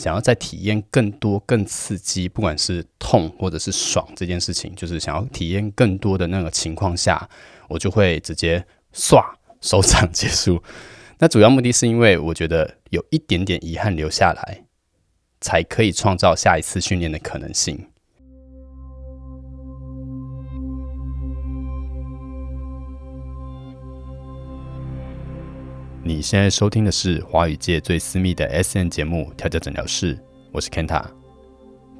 想要再体验更多、更刺激，不管是痛或者是爽这件事情，就是想要体验更多的那个情况下，我就会直接唰收场结束。那主要目的是因为我觉得有一点点遗憾留下来，才可以创造下一次训练的可能性。你现在收听的是华语界最私密的 S N 节目《调教诊疗室》，我是 Kenta。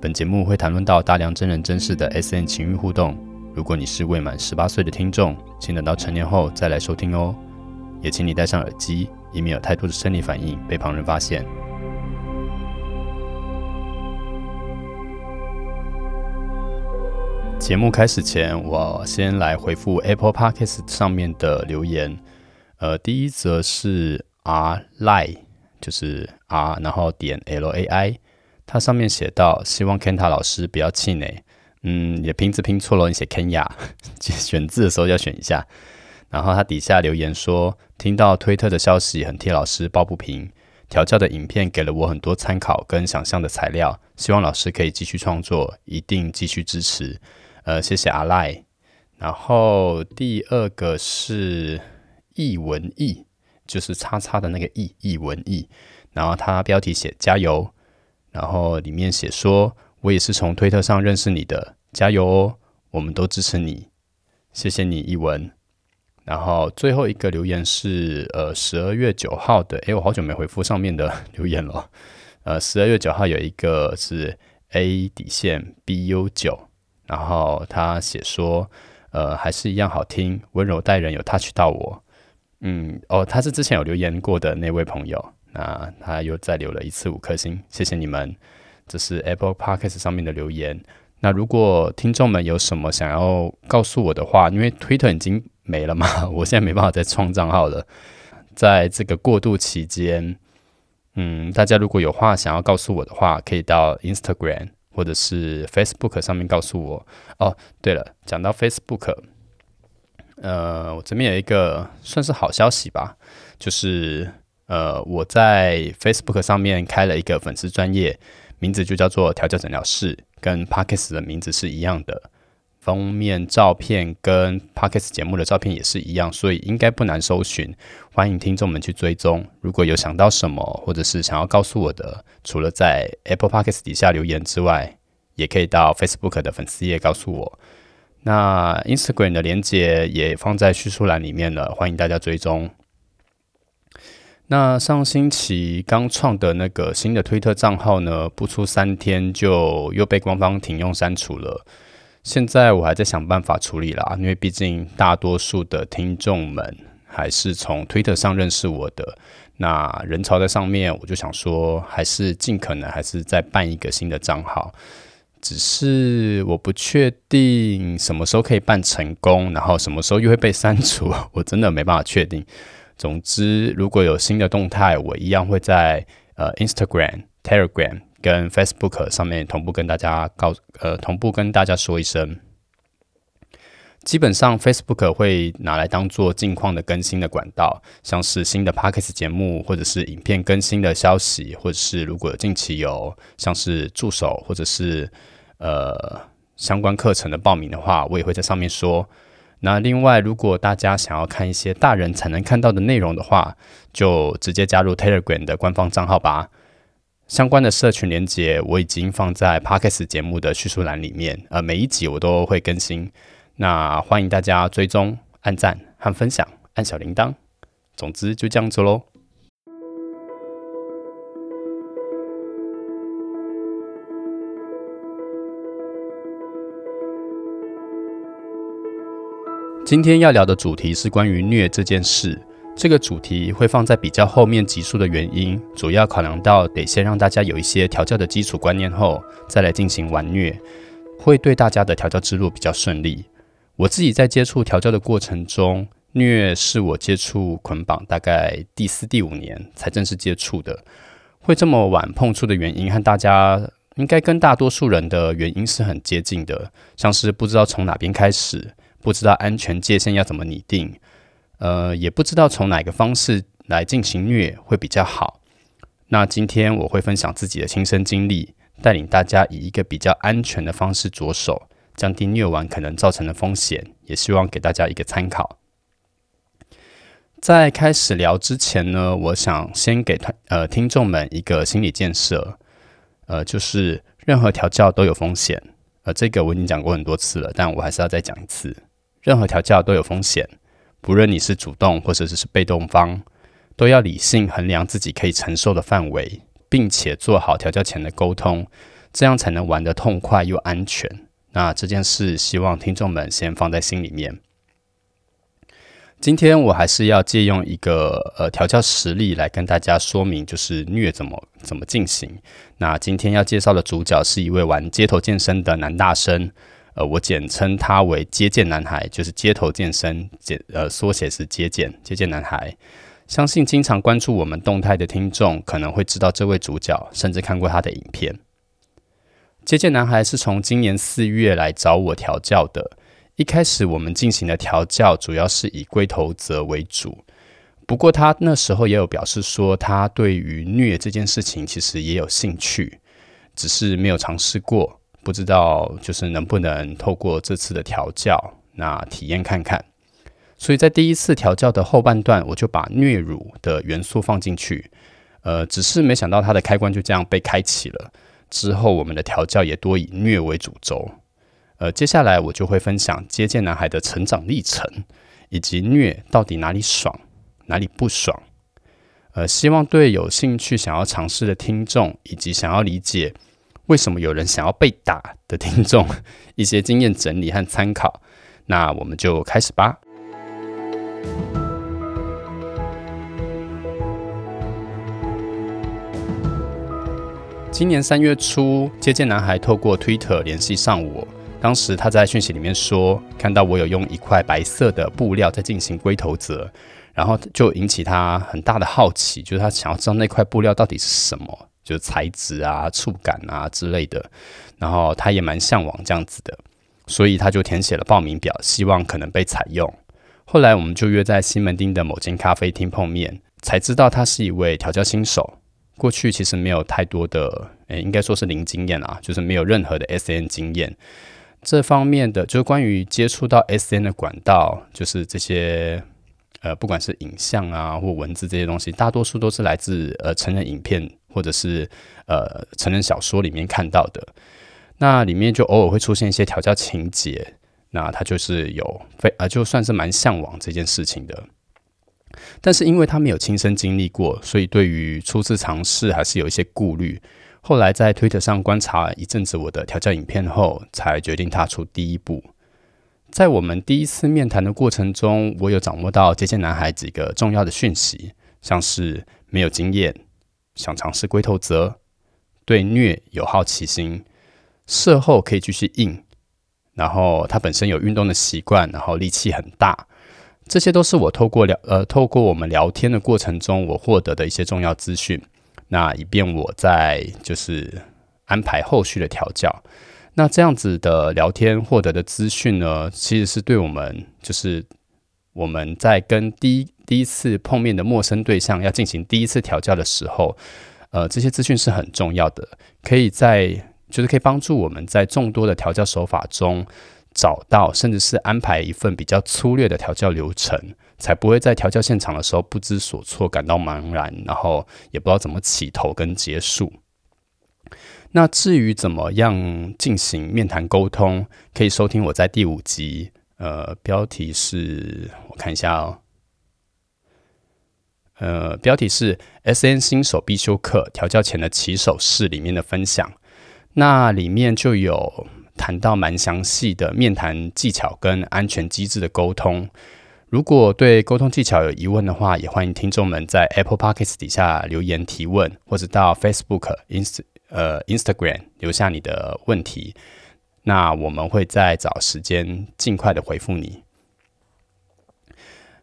本节目会谈论到大量真人真事的 S N 情欲互动。如果你是未满十八岁的听众，请等到成年后再来收听哦。也请你戴上耳机，以免有太多的生理反应被旁人发现。节目开始前，我先来回复 Apple Podcast 上面的留言。呃，第一则是 R Lai，就是 R，然后点 L A I，它上面写到希望 Kenta 老师不要气馁，嗯，也拼字拼错了，你写 Kenya，选字的时候要选一下。然后他底下留言说，听到推特的消息很替老师抱不平，调教的影片给了我很多参考跟想象的材料，希望老师可以继续创作，一定继续支持。呃，谢谢阿赖。然后第二个是。译文译就是叉叉的那个译译文译，然后他标题写加油，然后里面写说我也是从推特上认识你的，加油哦，我们都支持你，谢谢你译文。然后最后一个留言是呃十二月九号的，诶，我好久没回复上面的 留言了，呃十二月九号有一个是 A 底线 BU 九，然后他写说呃还是一样好听，温柔待人有 touch 到我。嗯，哦，他是之前有留言过的那位朋友，那他又再留了一次五颗星，谢谢你们。这是 Apple Podcast 上面的留言。那如果听众们有什么想要告诉我的话，因为 Twitter 已经没了嘛，我现在没办法再创账号了。在这个过渡期间，嗯，大家如果有话想要告诉我的话，可以到 Instagram 或者是 Facebook 上面告诉我。哦，对了，讲到 Facebook。呃，我这边有一个算是好消息吧，就是呃，我在 Facebook 上面开了一个粉丝专业，名字就叫做调教诊疗室，跟 Parkes 的名字是一样的，封面照片跟 Parkes 节目的照片也是一样，所以应该不难搜寻。欢迎听众们去追踪，如果有想到什么或者是想要告诉我的，除了在 Apple Parkes 底下留言之外，也可以到 Facebook 的粉丝页告诉我。那 Instagram 的连接也放在叙述栏里面了，欢迎大家追踪。那上星期刚创的那个新的推特账号呢，不出三天就又被官方停用删除了。现在我还在想办法处理啦，因为毕竟大多数的听众们还是从推特上认识我的，那人潮在上面，我就想说，还是尽可能还是再办一个新的账号。只是我不确定什么时候可以办成功，然后什么时候又会被删除，我真的没办法确定。总之，如果有新的动态，我一样会在呃 Instagram、Telegram 跟 Facebook 上面同步跟大家告呃同步跟大家说一声。基本上 Facebook 会拿来当做近况的更新的管道，像是新的 Podcast 节目或者是影片更新的消息，或者是如果近期有像是助手或者是呃，相关课程的报名的话，我也会在上面说。那另外，如果大家想要看一些大人才能看到的内容的话，就直接加入 Telegram 的官方账号吧。相关的社群连接我已经放在 Podcast 节目的叙述栏里面，呃，每一集我都会更新。那欢迎大家追踪、按赞和分享，按小铃铛。总之就这样子喽。今天要聊的主题是关于虐这件事。这个主题会放在比较后面集数的原因，主要考量到得先让大家有一些调教的基础观念后，再来进行玩虐，会对大家的调教之路比较顺利。我自己在接触调教的过程中，虐是我接触捆绑大概第四、第五年才正式接触的。会这么晚碰触的原因，和大家应该跟大多数人的原因是很接近的，像是不知道从哪边开始。不知道安全界限要怎么拟定，呃，也不知道从哪个方式来进行虐会比较好。那今天我会分享自己的亲身经历，带领大家以一个比较安全的方式着手，降低虐玩可能造成的风险，也希望给大家一个参考。在开始聊之前呢，我想先给团呃听众们一个心理建设，呃，就是任何调教都有风险，呃，这个我已经讲过很多次了，但我还是要再讲一次，任何调教都有风险，不论你是主动或者是被动方。都要理性衡量自己可以承受的范围，并且做好调教前的沟通，这样才能玩得痛快又安全。那这件事，希望听众们先放在心里面。今天我还是要借用一个呃调教实例来跟大家说明，就是虐怎么怎么进行。那今天要介绍的主角是一位玩街头健身的男大生，呃，我简称他为街健男孩，就是街头健身简呃缩写是街健街健男孩。相信经常关注我们动态的听众可能会知道这位主角，甚至看过他的影片。接见男孩是从今年四月来找我调教的。一开始我们进行的调教主要是以龟头泽为主，不过他那时候也有表示说，他对于虐这件事情其实也有兴趣，只是没有尝试过，不知道就是能不能透过这次的调教，那体验看看。所以在第一次调教的后半段，我就把虐乳的元素放进去，呃，只是没想到它的开关就这样被开启了。之后我们的调教也多以虐为主轴，呃，接下来我就会分享接见男孩的成长历程，以及虐到底哪里爽，哪里不爽。呃，希望对有兴趣想要尝试的听众，以及想要理解为什么有人想要被打的听众，一些经验整理和参考。那我们就开始吧。今年三月初，接见男孩透过 Twitter 联系上我。当时他在讯息里面说，看到我有用一块白色的布料在进行龟头泽，然后就引起他很大的好奇，就是他想要知道那块布料到底是什么，就是材质啊、触感啊之类的。然后他也蛮向往这样子的，所以他就填写了报名表，希望可能被采用。后来我们就约在西门町的某间咖啡厅碰面，才知道他是一位调教新手。过去其实没有太多的，诶，应该说是零经验啊，就是没有任何的 S N 经验。这方面的就是关于接触到 S N 的管道，就是这些呃，不管是影像啊或文字这些东西，大多数都是来自呃成人影片或者是呃成人小说里面看到的。那里面就偶尔会出现一些调教情节。那他就是有非啊，就算是蛮向往这件事情的，但是因为他没有亲身经历过，所以对于初次尝试还是有一些顾虑。后来在推特上观察一阵子我的调教影片后，才决定踏出第一步。在我们第一次面谈的过程中，我有掌握到接见男孩几个重要的讯息，像是没有经验，想尝试龟头泽，对虐有好奇心，事后可以继续硬。然后他本身有运动的习惯，然后力气很大，这些都是我透过聊呃透过我们聊天的过程中我获得的一些重要资讯。那以便我在就是安排后续的调教。那这样子的聊天获得的资讯呢，其实是对我们就是我们在跟第一第一次碰面的陌生对象要进行第一次调教的时候，呃，这些资讯是很重要的，可以在。就是可以帮助我们在众多的调教手法中找到，甚至是安排一份比较粗略的调教流程，才不会在调教现场的时候不知所措、感到茫然，然后也不知道怎么起头跟结束。那至于怎么样进行面谈沟通，可以收听我在第五集，呃，标题是我看一下哦，呃，标题是 S N 新手必修课调教前的起手式里面的分享。那里面就有谈到蛮详细的面谈技巧跟安全机制的沟通。如果对沟通技巧有疑问的话，也欢迎听众们在 Apple Podcasts 底下留言提问，或者到 Facebook、Inst 呃 Instagram 留下你的问题。那我们会再找时间尽快的回复你。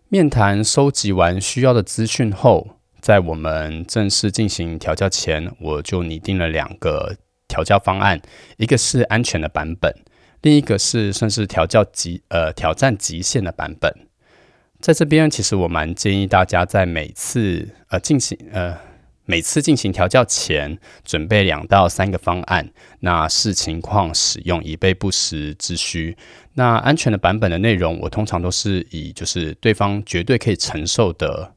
面谈收集完需要的资讯后，在我们正式进行调教前，我就拟定了两个。调教方案，一个是安全的版本，另一个是算是调教极呃挑战极限的版本。在这边，其实我蛮建议大家在每次呃进行呃每次进行调教前，准备两到三个方案，那视情况使用，以备不时之需。那安全的版本的内容，我通常都是以就是对方绝对可以承受的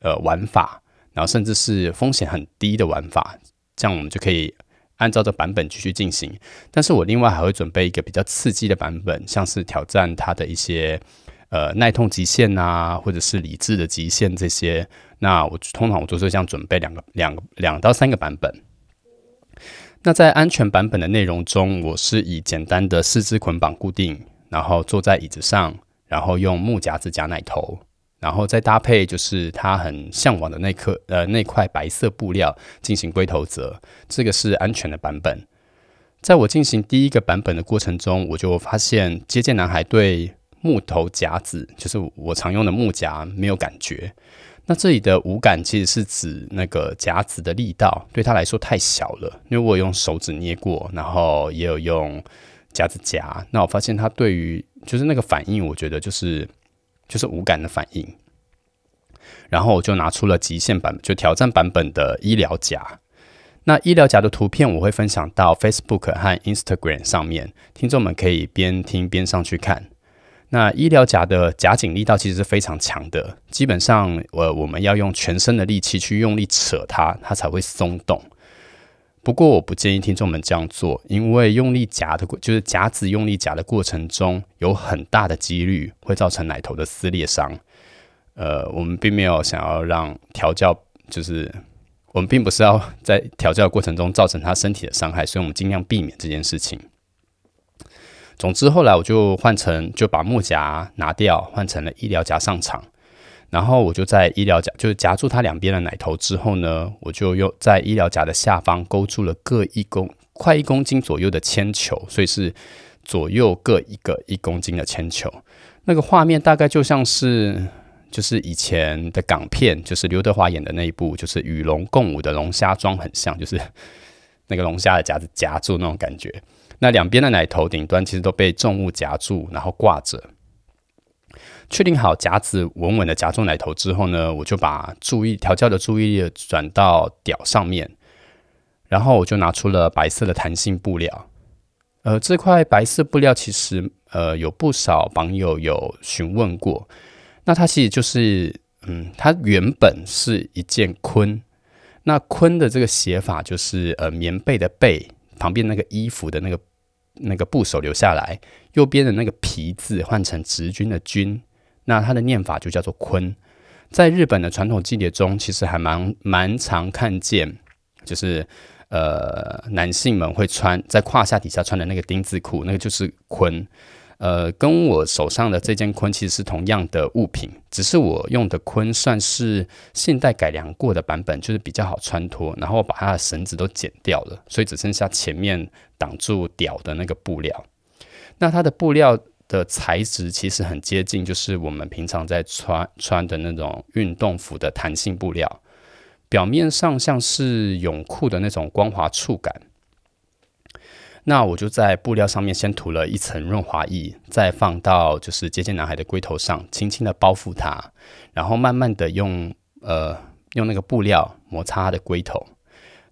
呃玩法，然后甚至是风险很低的玩法，这样我们就可以。按照这版本继续进行，但是我另外还会准备一个比较刺激的版本，像是挑战它的一些呃耐痛极限啊，或者是理智的极限这些。那我通常我都是这样准备两个两个两到三个版本。那在安全版本的内容中，我是以简单的四肢捆绑固定，然后坐在椅子上，然后用木夹子夹奶头。然后再搭配就是他很向往的那颗呃那块白色布料进行龟头折，这个是安全的版本。在我进行第一个版本的过程中，我就发现接见男孩对木头夹子，就是我常用的木夹没有感觉。那这里的无感其实是指那个夹子的力道对他来说太小了，因为我用手指捏过，然后也有用夹子夹，那我发现他对于就是那个反应，我觉得就是。就是无感的反应，然后我就拿出了极限版，就挑战版本的医疗夹。那医疗夹的图片我会分享到 Facebook 和 Instagram 上面，听众们可以边听边上去看。那医疗夹的夹紧力道其实是非常强的，基本上呃我们要用全身的力气去用力扯它，它才会松动。不过我不建议听众们这样做，因为用力夹的过，就是夹子用力夹的过程中，有很大的几率会造成奶头的撕裂伤。呃，我们并没有想要让调教，就是我们并不是要在调教过程中造成他身体的伤害，所以我们尽量避免这件事情。总之，后来我就换成就把木夹拿掉，换成了医疗夹上场。然后我就在医疗夹，就是夹住它两边的奶头之后呢，我就又在医疗夹的下方勾住了各一公快一公斤左右的铅球，所以是左右各一个一公斤的铅球。那个画面大概就像是就是以前的港片，就是刘德华演的那一部，就是与龙共舞的龙虾装很像，就是那个龙虾的夹子夹住那种感觉。那两边的奶头顶端其实都被重物夹住，然后挂着。确定好夹子稳稳的夹住奶头之后呢，我就把注意调教的注意力转到屌上面，然后我就拿出了白色的弹性布料。呃，这块白色布料其实呃有不少网友有询问过，那它其实就是嗯，它原本是一件坤，那坤的这个写法就是呃棉被的被旁边那个衣服的那个那个部首留下来，右边的那个皮字换成直军的军。那它的念法就叫做“坤”。在日本的传统祭典中，其实还蛮蛮常看见，就是呃男性们会穿在胯下底下穿的那个丁字裤，那个就是“坤”。呃，跟我手上的这件“坤”其实是同样的物品，只是我用的“坤”算是现代改良过的版本，就是比较好穿脱。然后把它的绳子都剪掉了，所以只剩下前面挡住屌的那个布料。那它的布料。的材质其实很接近，就是我们平常在穿穿的那种运动服的弹性布料，表面上像是泳裤的那种光滑触感。那我就在布料上面先涂了一层润滑液，再放到就是接近男孩的龟头上，轻轻的包覆它，然后慢慢的用呃用那个布料摩擦他的龟头。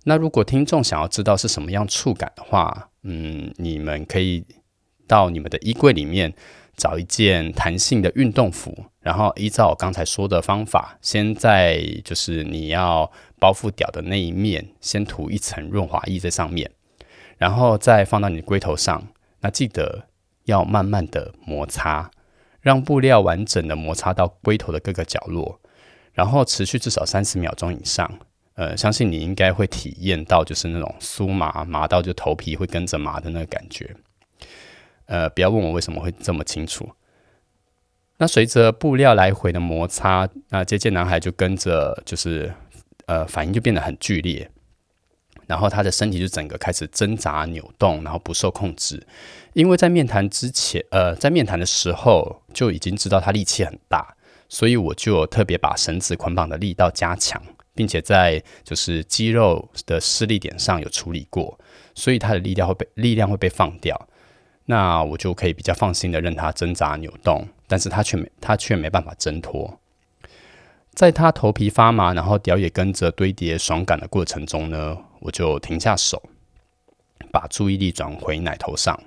那如果听众想要知道是什么样触感的话，嗯，你们可以。到你们的衣柜里面找一件弹性的运动服，然后依照我刚才说的方法，先在就是你要包覆屌的那一面，先涂一层润滑液在上面，然后再放到你的龟头上。那记得要慢慢的摩擦，让布料完整的摩擦到龟头的各个角落，然后持续至少三十秒钟以上。呃，相信你应该会体验到就是那种酥麻麻到就头皮会跟着麻的那个感觉。呃，不要问我为什么会这么清楚。那随着布料来回的摩擦，那接见男孩就跟着，就是呃，反应就变得很剧烈，然后他的身体就整个开始挣扎扭动，然后不受控制。因为在面谈之前，呃，在面谈的时候就已经知道他力气很大，所以我就特别把绳子捆绑的力道加强，并且在就是肌肉的施力点上有处理过，所以他的力量会被力量会被放掉。那我就可以比较放心的任它挣扎扭动，但是它却没它却没办法挣脱。在他头皮发麻，然后屌也跟着堆叠爽感的过程中呢，我就停下手，把注意力转回奶头上，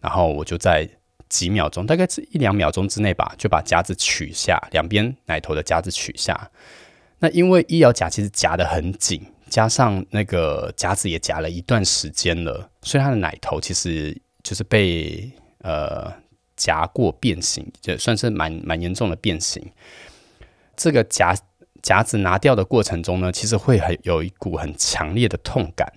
然后我就在几秒钟，大概是一两秒钟之内吧，就把夹子取下，两边奶头的夹子取下。那因为医疗夹其实夹得很紧，加上那个夹子也夹了一段时间了，所以他的奶头其实就是被呃夹过变形，就算是蛮蛮严重的变形。这个夹夹子拿掉的过程中呢，其实会很有一股很强烈的痛感。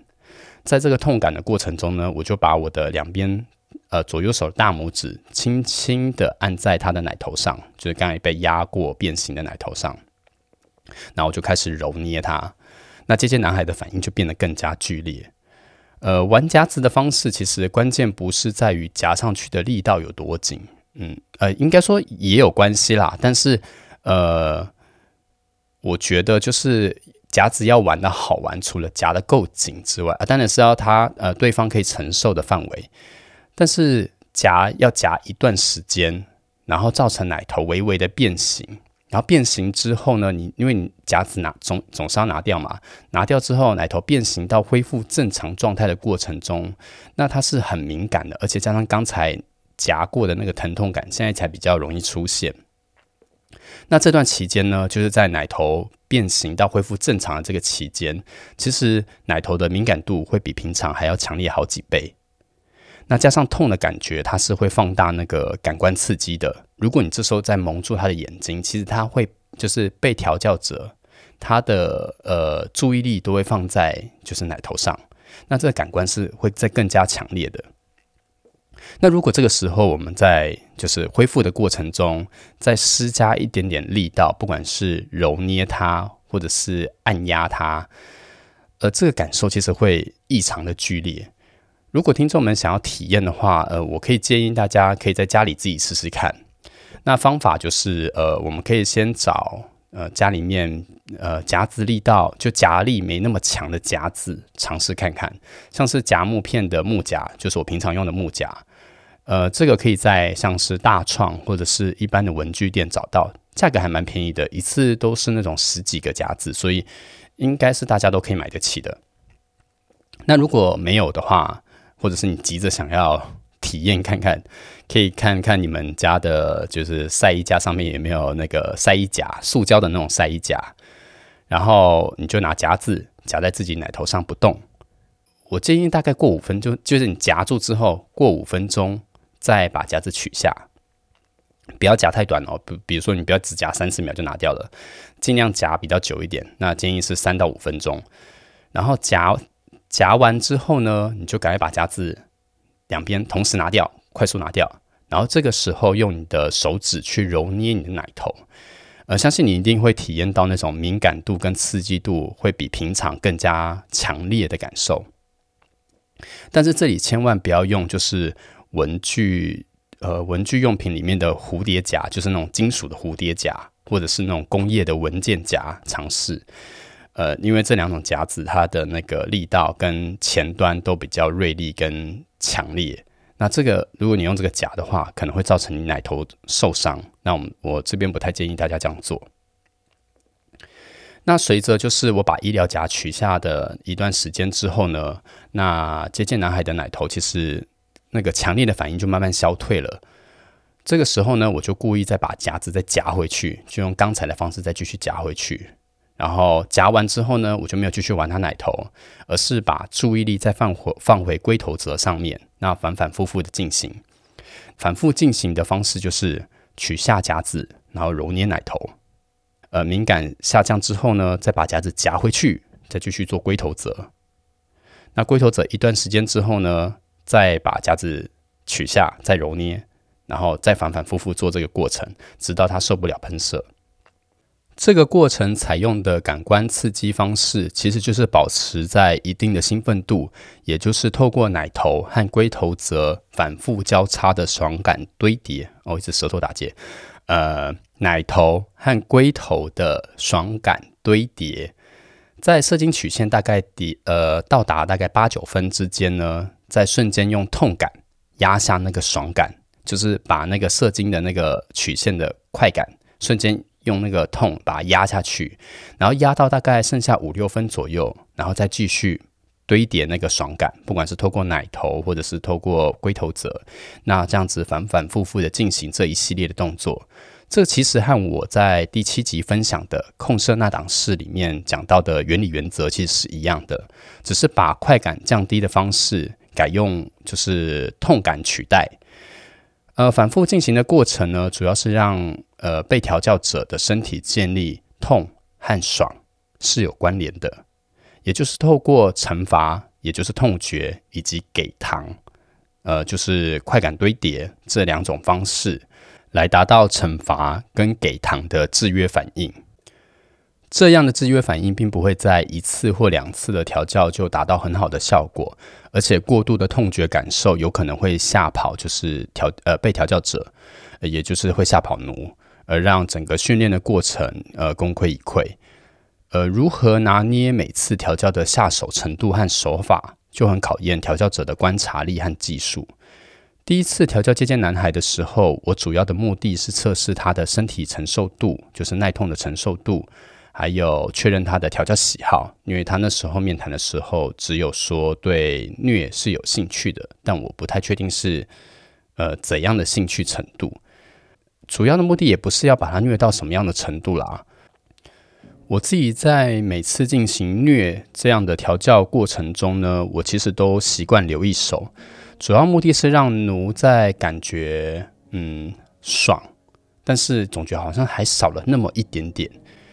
在这个痛感的过程中呢，我就把我的两边呃左右手大拇指轻轻的按在他的奶头上，就是刚才被压过变形的奶头上。然后我就开始揉捏它，那这些男孩的反应就变得更加剧烈。呃，玩夹子的方式其实关键不是在于夹上去的力道有多紧，嗯，呃，应该说也有关系啦。但是，呃，我觉得就是夹子要玩的好玩，除了夹的够紧之外，啊，当然是要他呃对方可以承受的范围。但是夹要夹一段时间，然后造成奶头微微的变形。然后变形之后呢，你因为你夹子拿总总是要拿掉嘛，拿掉之后奶头变形到恢复正常状态的过程中，那它是很敏感的，而且加上刚才夹过的那个疼痛感，现在才比较容易出现。那这段期间呢，就是在奶头变形到恢复正常的这个期间，其实奶头的敏感度会比平常还要强烈好几倍。那加上痛的感觉，它是会放大那个感官刺激的。如果你这时候再蒙住他的眼睛，其实他会就是被调教者，他的呃注意力都会放在就是奶头上。那这个感官是会再更加强烈的。那如果这个时候我们在就是恢复的过程中，再施加一点点力道，不管是揉捏它或者是按压它，呃，这个感受其实会异常的剧烈。如果听众们想要体验的话，呃，我可以建议大家可以在家里自己试试看。那方法就是，呃，我们可以先找呃家里面呃夹子力道就夹力没那么强的夹子尝试看看，像是夹木片的木夹，就是我平常用的木夹。呃，这个可以在像是大创或者是一般的文具店找到，价格还蛮便宜的，一次都是那种十几个夹子，所以应该是大家都可以买得起的。那如果没有的话，或者是你急着想要体验看看，可以看看你们家的，就是晒衣架上面有没有那个晒衣夹，塑胶的那种晒衣夹，然后你就拿夹子夹在自己奶头上不动。我建议大概过五分钟，就是你夹住之后过五分钟再把夹子取下，不要夹太短哦。比比如说你不要只夹三十秒就拿掉了，尽量夹比较久一点。那建议是三到五分钟，然后夹。夹完之后呢，你就赶快把夹子两边同时拿掉，快速拿掉。然后这个时候用你的手指去揉捏你的奶头，呃，相信你一定会体验到那种敏感度跟刺激度会比平常更加强烈的感受。但是这里千万不要用就是文具呃文具用品里面的蝴蝶夹，就是那种金属的蝴蝶夹，或者是那种工业的文件夹尝试。呃，因为这两种夹子，它的那个力道跟前端都比较锐利跟强烈。那这个，如果你用这个夹的话，可能会造成你奶头受伤。那我们我这边不太建议大家这样做。那随着就是我把医疗夹取下的一段时间之后呢，那接近男孩的奶头其实那个强烈的反应就慢慢消退了。这个时候呢，我就故意再把夹子再夹回去，就用刚才的方式再继续夹回去。然后夹完之后呢，我就没有继续玩他奶头，而是把注意力再放回放回龟头则上面，那反反复复的进行，反复进行的方式就是取下夹子，然后揉捏奶头，呃，敏感下降之后呢，再把夹子夹回去，再继续做龟头则。那龟头则一段时间之后呢，再把夹子取下，再揉捏，然后再反反复复做这个过程，直到他受不了喷射。这个过程采用的感官刺激方式，其实就是保持在一定的兴奋度，也就是透过奶头和龟头则反复交叉的爽感堆叠。哦，一直舌头打结。呃，奶头和龟头的爽感堆叠，在射精曲线大概底呃到达大概八九分之间呢，在瞬间用痛感压下那个爽感，就是把那个射精的那个曲线的快感瞬间。用那个痛把它压下去，然后压到大概剩下五六分左右，然后再继续堆叠那个爽感，不管是透过奶头或者是透过龟头折，那这样子反反复复的进行这一系列的动作。这其实和我在第七集分享的控色那档式里面讲到的原理原则其实是一样的，只是把快感降低的方式改用就是痛感取代。呃，反复进行的过程呢，主要是让呃被调教者的身体建立痛和爽是有关联的，也就是透过惩罚，也就是痛觉以及给糖，呃，就是快感堆叠这两种方式。来达到惩罚跟给糖的制约反应，这样的制约反应并不会在一次或两次的调教就达到很好的效果，而且过度的痛觉感受有可能会吓跑，就是调呃被调教者，也就是会吓跑奴，而让整个训练的过程呃功亏一篑。呃，如何拿捏每次调教的下手程度和手法，就很考验调教者的观察力和技术。第一次调教接见男孩的时候，我主要的目的是测试他的身体承受度，就是耐痛的承受度，还有确认他的调教喜好。因为他那时候面谈的时候，只有说对虐是有兴趣的，但我不太确定是呃怎样的兴趣程度。主要的目的也不是要把它虐到什么样的程度啦。我自己在每次进行虐这样的调教过程中呢，我其实都习惯留一手。主要目的是让奴在感觉嗯爽，但是总觉得好像还少了那么一点点，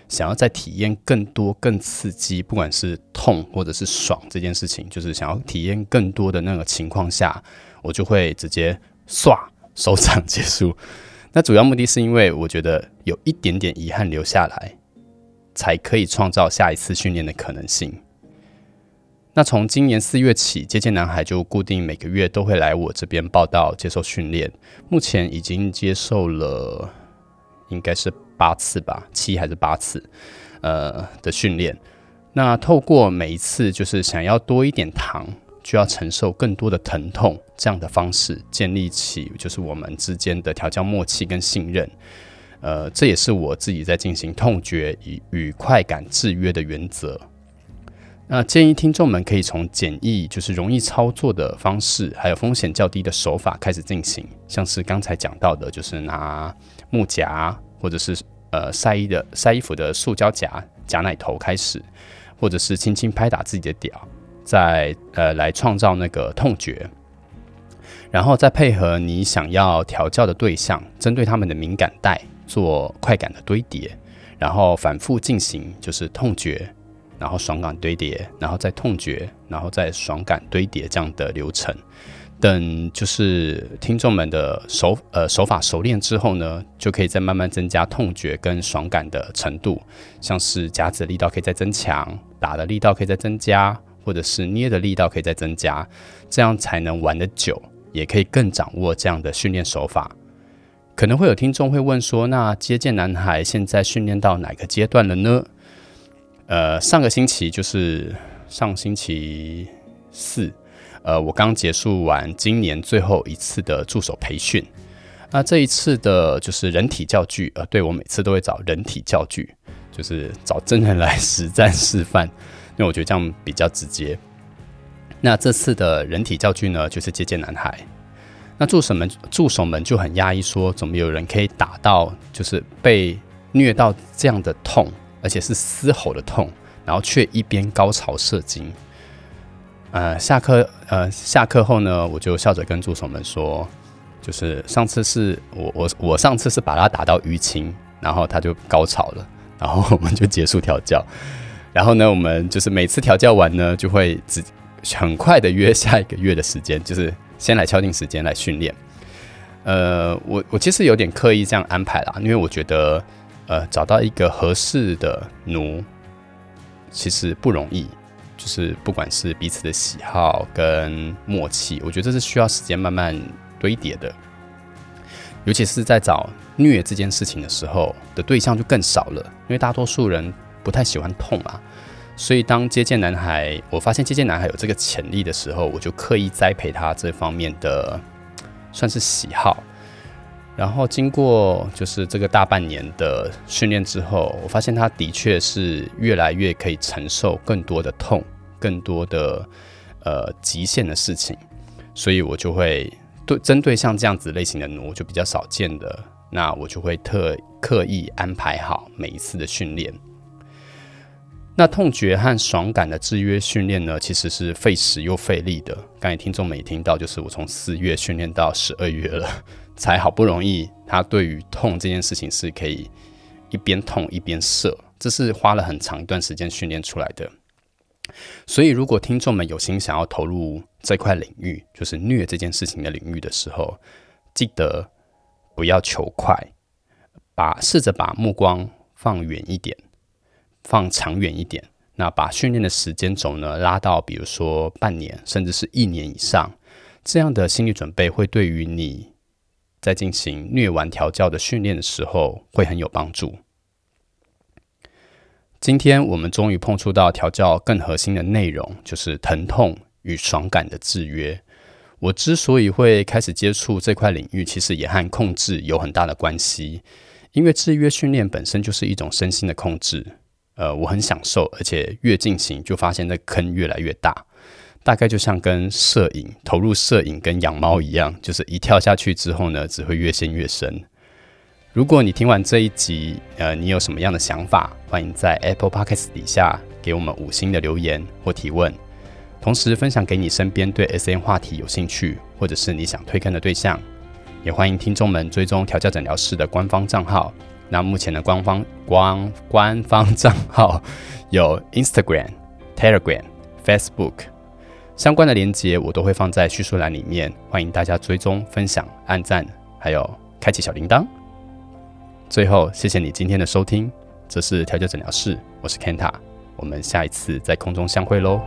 想要再体验更多更刺激，不管是痛或者是爽这件事情，就是想要体验更多的那个情况下，我就会直接唰手掌结束。那主要目的是因为我觉得有一点点遗憾留下来，才可以创造下一次训练的可能性。那从今年四月起，接见男孩就固定每个月都会来我这边报道接受训练。目前已经接受了应该是八次吧，七还是八次，呃的训练。那透过每一次就是想要多一点糖，就要承受更多的疼痛这样的方式，建立起就是我们之间的调教默契跟信任。呃，这也是我自己在进行痛觉与与快感制约的原则。那建议听众们可以从简易、就是容易操作的方式，还有风险较低的手法开始进行，像是刚才讲到的，就是拿木夹或者是呃晒衣的晒衣服的塑胶夹夹奶头开始，或者是轻轻拍打自己的屌，再呃来创造那个痛觉，然后再配合你想要调教的对象，针对他们的敏感带做快感的堆叠，然后反复进行，就是痛觉。然后爽感堆叠，然后再痛觉，然后再爽感堆叠这样的流程。等就是听众们的手呃手法熟练之后呢，就可以再慢慢增加痛觉跟爽感的程度，像是夹子力道可以再增强，打的力道可以再增加，或者是捏的力道可以再增加，这样才能玩得久，也可以更掌握这样的训练手法。可能会有听众会问说，那接见男孩现在训练到哪个阶段了呢？呃，上个星期就是上星期四，呃，我刚结束完今年最后一次的助手培训。那这一次的就是人体教具，呃，对我每次都会找人体教具，就是找真人来实战示范，因为我觉得这样比较直接。那这次的人体教具呢，就是接见男孩。那助手们助手们就很压抑，说怎么有人可以打到，就是被虐到这样的痛。而且是嘶吼的痛，然后却一边高潮射精。呃，下课呃下课后呢，我就笑着跟助手们说，就是上次是我我我上次是把他打到淤青，然后他就高潮了，然后我们就结束调教。然后呢，我们就是每次调教完呢，就会只很快的约下一个月的时间，就是先来敲定时间来训练。呃，我我其实有点刻意这样安排啦，因为我觉得。呃，找到一个合适的奴，其实不容易。就是不管是彼此的喜好跟默契，我觉得这是需要时间慢慢堆叠的。尤其是在找虐这件事情的时候，的对象就更少了，因为大多数人不太喜欢痛嘛。所以当接见男孩，我发现接见男孩有这个潜力的时候，我就刻意栽培他这方面的算是喜好。然后经过就是这个大半年的训练之后，我发现他的确是越来越可以承受更多的痛，更多的呃极限的事情，所以我就会对针对像这样子类型的奴就比较少见的，那我就会特刻意安排好每一次的训练。那痛觉和爽感的制约训练呢，其实是费时又费力的。刚才听众们也听到，就是我从四月训练到十二月了。才好不容易，他对于痛这件事情是可以一边痛一边射，这是花了很长一段时间训练出来的。所以，如果听众们有心想要投入这块领域，就是虐这件事情的领域的时候，记得不要求快，把试着把目光放远一点，放长远一点。那把训练的时间轴呢拉到，比如说半年，甚至是一年以上，这样的心理准备会对于你。在进行虐完调教的训练的时候，会很有帮助。今天我们终于碰触到调教更核心的内容，就是疼痛与爽感的制约。我之所以会开始接触这块领域，其实也和控制有很大的关系。因为制约训练本身就是一种身心的控制，呃，我很享受，而且越进行就发现那坑越来越大。大概就像跟摄影投入摄影跟养猫一样，就是一跳下去之后呢，只会越陷越深。如果你听完这一集，呃，你有什么样的想法，欢迎在 Apple Podcast 底下给我们五星的留言或提问，同时分享给你身边对 S N 话题有兴趣或者是你想推坑的对象。也欢迎听众们追踪调教诊疗室的官方账号。那目前的官方官官方账号 有 Instagram、Telegram、Facebook。相关的连接我都会放在叙述栏里面，欢迎大家追踪、分享、按赞，还有开启小铃铛。最后，谢谢你今天的收听，这是调教诊疗室，我是 Kenta，我们下一次在空中相会喽。